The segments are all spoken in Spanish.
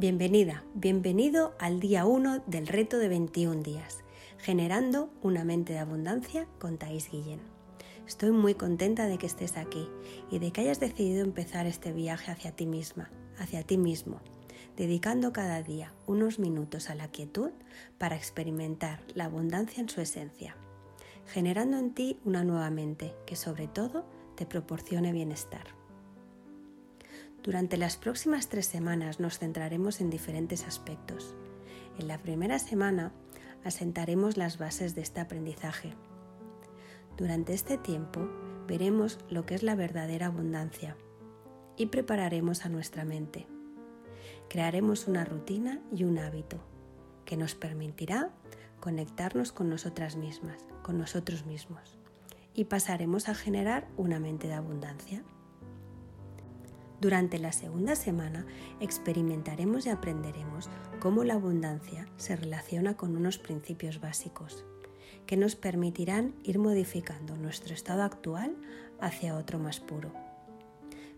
Bienvenida, bienvenido al día 1 del reto de 21 días, generando una mente de abundancia con Thais Guillén. Estoy muy contenta de que estés aquí y de que hayas decidido empezar este viaje hacia ti misma, hacia ti mismo, dedicando cada día unos minutos a la quietud para experimentar la abundancia en su esencia, generando en ti una nueva mente que sobre todo te proporcione bienestar. Durante las próximas tres semanas nos centraremos en diferentes aspectos. En la primera semana asentaremos las bases de este aprendizaje. Durante este tiempo veremos lo que es la verdadera abundancia y prepararemos a nuestra mente. Crearemos una rutina y un hábito que nos permitirá conectarnos con nosotras mismas, con nosotros mismos, y pasaremos a generar una mente de abundancia. Durante la segunda semana experimentaremos y aprenderemos cómo la abundancia se relaciona con unos principios básicos que nos permitirán ir modificando nuestro estado actual hacia otro más puro.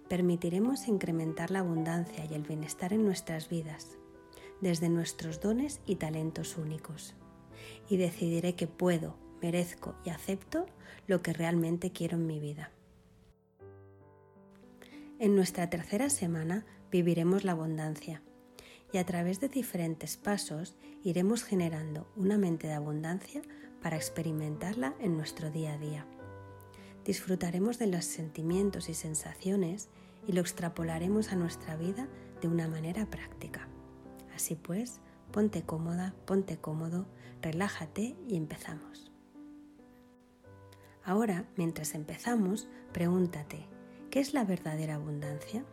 Permitiremos incrementar la abundancia y el bienestar en nuestras vidas, desde nuestros dones y talentos únicos. Y decidiré que puedo, merezco y acepto lo que realmente quiero en mi vida. En nuestra tercera semana viviremos la abundancia y a través de diferentes pasos iremos generando una mente de abundancia para experimentarla en nuestro día a día. Disfrutaremos de los sentimientos y sensaciones y lo extrapolaremos a nuestra vida de una manera práctica. Así pues, ponte cómoda, ponte cómodo, relájate y empezamos. Ahora, mientras empezamos, pregúntate, ¿Qué es la verdadera abundancia?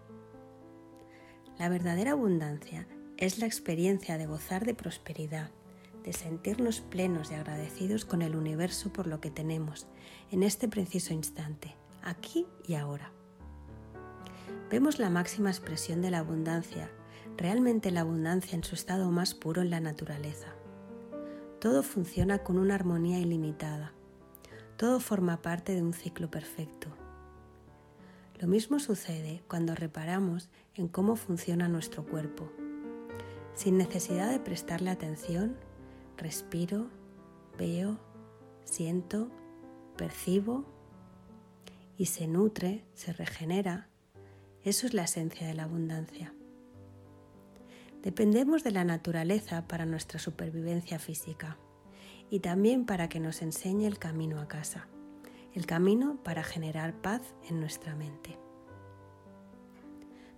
La verdadera abundancia es la experiencia de gozar de prosperidad, de sentirnos plenos y agradecidos con el universo por lo que tenemos en este preciso instante, aquí y ahora. Vemos la máxima expresión de la abundancia, realmente la abundancia en su estado más puro en la naturaleza. Todo funciona con una armonía ilimitada. Todo forma parte de un ciclo perfecto lo mismo sucede cuando reparamos en cómo funciona nuestro cuerpo. Sin necesidad de prestarle atención, respiro, veo, siento, percibo y se nutre, se regenera. Eso es la esencia de la abundancia. Dependemos de la naturaleza para nuestra supervivencia física y también para que nos enseñe el camino a casa el camino para generar paz en nuestra mente.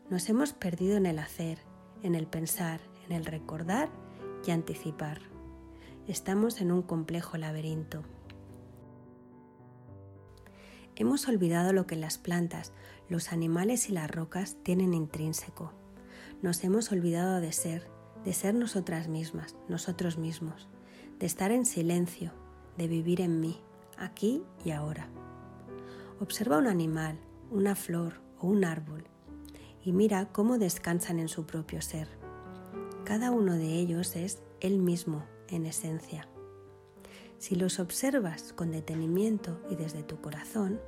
Nos hemos perdido en el hacer, en el pensar, en el recordar y anticipar. Estamos en un complejo laberinto. Hemos olvidado lo que las plantas, los animales y las rocas tienen intrínseco. Nos hemos olvidado de ser, de ser nosotras mismas, nosotros mismos, de estar en silencio, de vivir en mí aquí y ahora. Observa un animal, una flor o un árbol y mira cómo descansan en su propio ser. Cada uno de ellos es él mismo en esencia. Si los observas con detenimiento y desde tu corazón,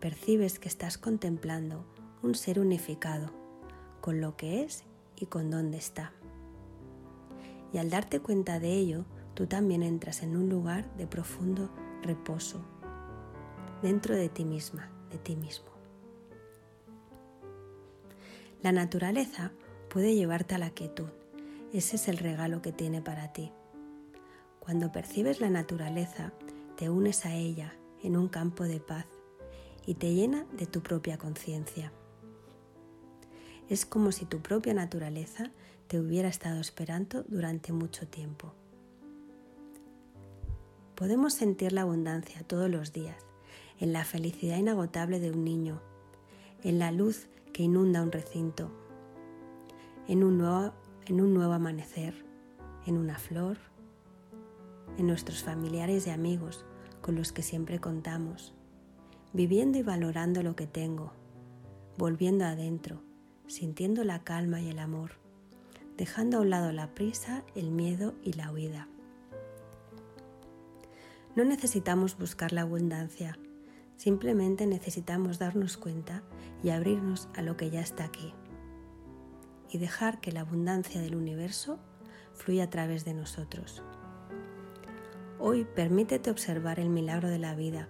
percibes que estás contemplando un ser unificado con lo que es y con dónde está. Y al darte cuenta de ello, tú también entras en un lugar de profundo reposo dentro de ti misma, de ti mismo. La naturaleza puede llevarte a la quietud. Ese es el regalo que tiene para ti. Cuando percibes la naturaleza, te unes a ella en un campo de paz y te llena de tu propia conciencia. Es como si tu propia naturaleza te hubiera estado esperando durante mucho tiempo. Podemos sentir la abundancia todos los días, en la felicidad inagotable de un niño, en la luz que inunda un recinto, en un nuevo, en un nuevo amanecer, en una flor, en nuestros familiares y amigos con los que siempre contamos, viviendo y valorando lo que tengo, volviendo adentro, sintiendo la calma y el amor, dejando a un lado la prisa, el miedo y la huida. No necesitamos buscar la abundancia, simplemente necesitamos darnos cuenta y abrirnos a lo que ya está aquí. y dejar que la abundancia del universo fluya a través de nosotros. Hoy permítete observar el milagro de la vida,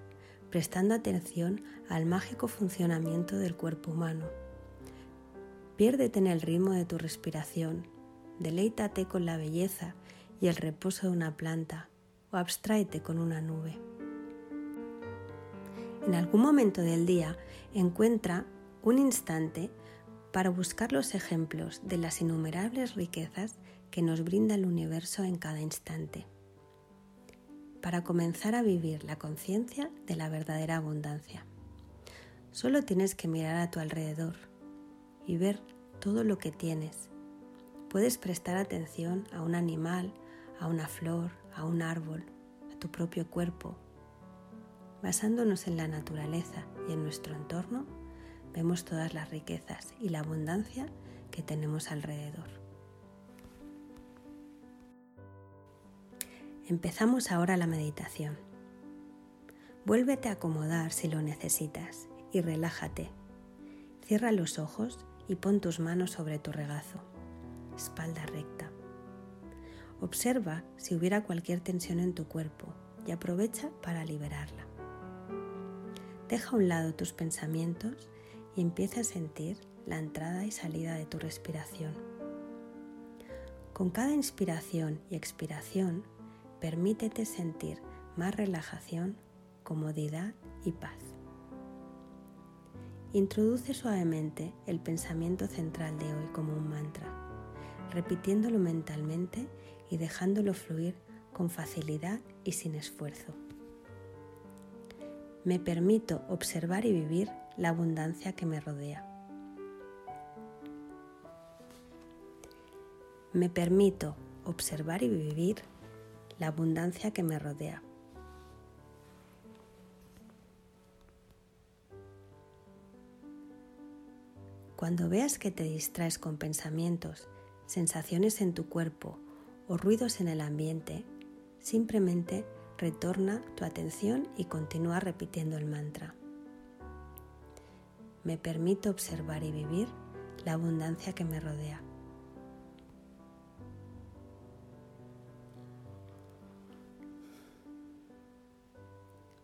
prestando atención al mágico funcionamiento del cuerpo humano. Piérdete en el ritmo de tu respiración, deleítate con la belleza y el reposo de una planta abstráete con una nube. En algún momento del día encuentra un instante para buscar los ejemplos de las innumerables riquezas que nos brinda el universo en cada instante, para comenzar a vivir la conciencia de la verdadera abundancia. Solo tienes que mirar a tu alrededor y ver todo lo que tienes. Puedes prestar atención a un animal, a una flor, a un árbol, a tu propio cuerpo. Basándonos en la naturaleza y en nuestro entorno, vemos todas las riquezas y la abundancia que tenemos alrededor. Empezamos ahora la meditación. Vuélvete a acomodar si lo necesitas y relájate. Cierra los ojos y pon tus manos sobre tu regazo, espalda recta. Observa si hubiera cualquier tensión en tu cuerpo y aprovecha para liberarla. Deja a un lado tus pensamientos y empieza a sentir la entrada y salida de tu respiración. Con cada inspiración y expiración, permítete sentir más relajación, comodidad y paz. Introduce suavemente el pensamiento central de hoy como un mantra, repitiéndolo mentalmente y dejándolo fluir con facilidad y sin esfuerzo. Me permito observar y vivir la abundancia que me rodea. Me permito observar y vivir la abundancia que me rodea. Cuando veas que te distraes con pensamientos, sensaciones en tu cuerpo o ruidos en el ambiente, simplemente retorna tu atención y continúa repitiendo el mantra. Me permito observar y vivir la abundancia que me rodea.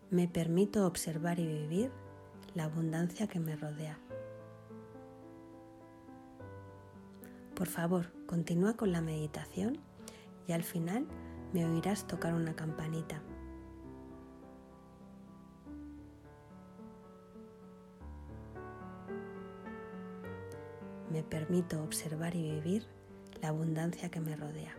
Me permito observar y vivir la abundancia que me rodea. Por favor, continúa con la meditación y al final me oirás tocar una campanita. Me permito observar y vivir la abundancia que me rodea.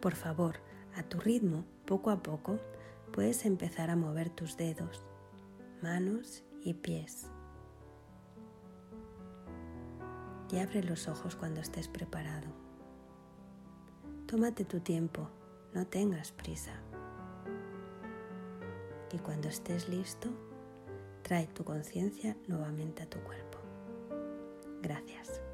Por favor, a tu ritmo, poco a poco, puedes empezar a mover tus dedos, manos y pies. Y abre los ojos cuando estés preparado. Tómate tu tiempo, no tengas prisa. Y cuando estés listo, trae tu conciencia nuevamente a tu cuerpo. Gracias.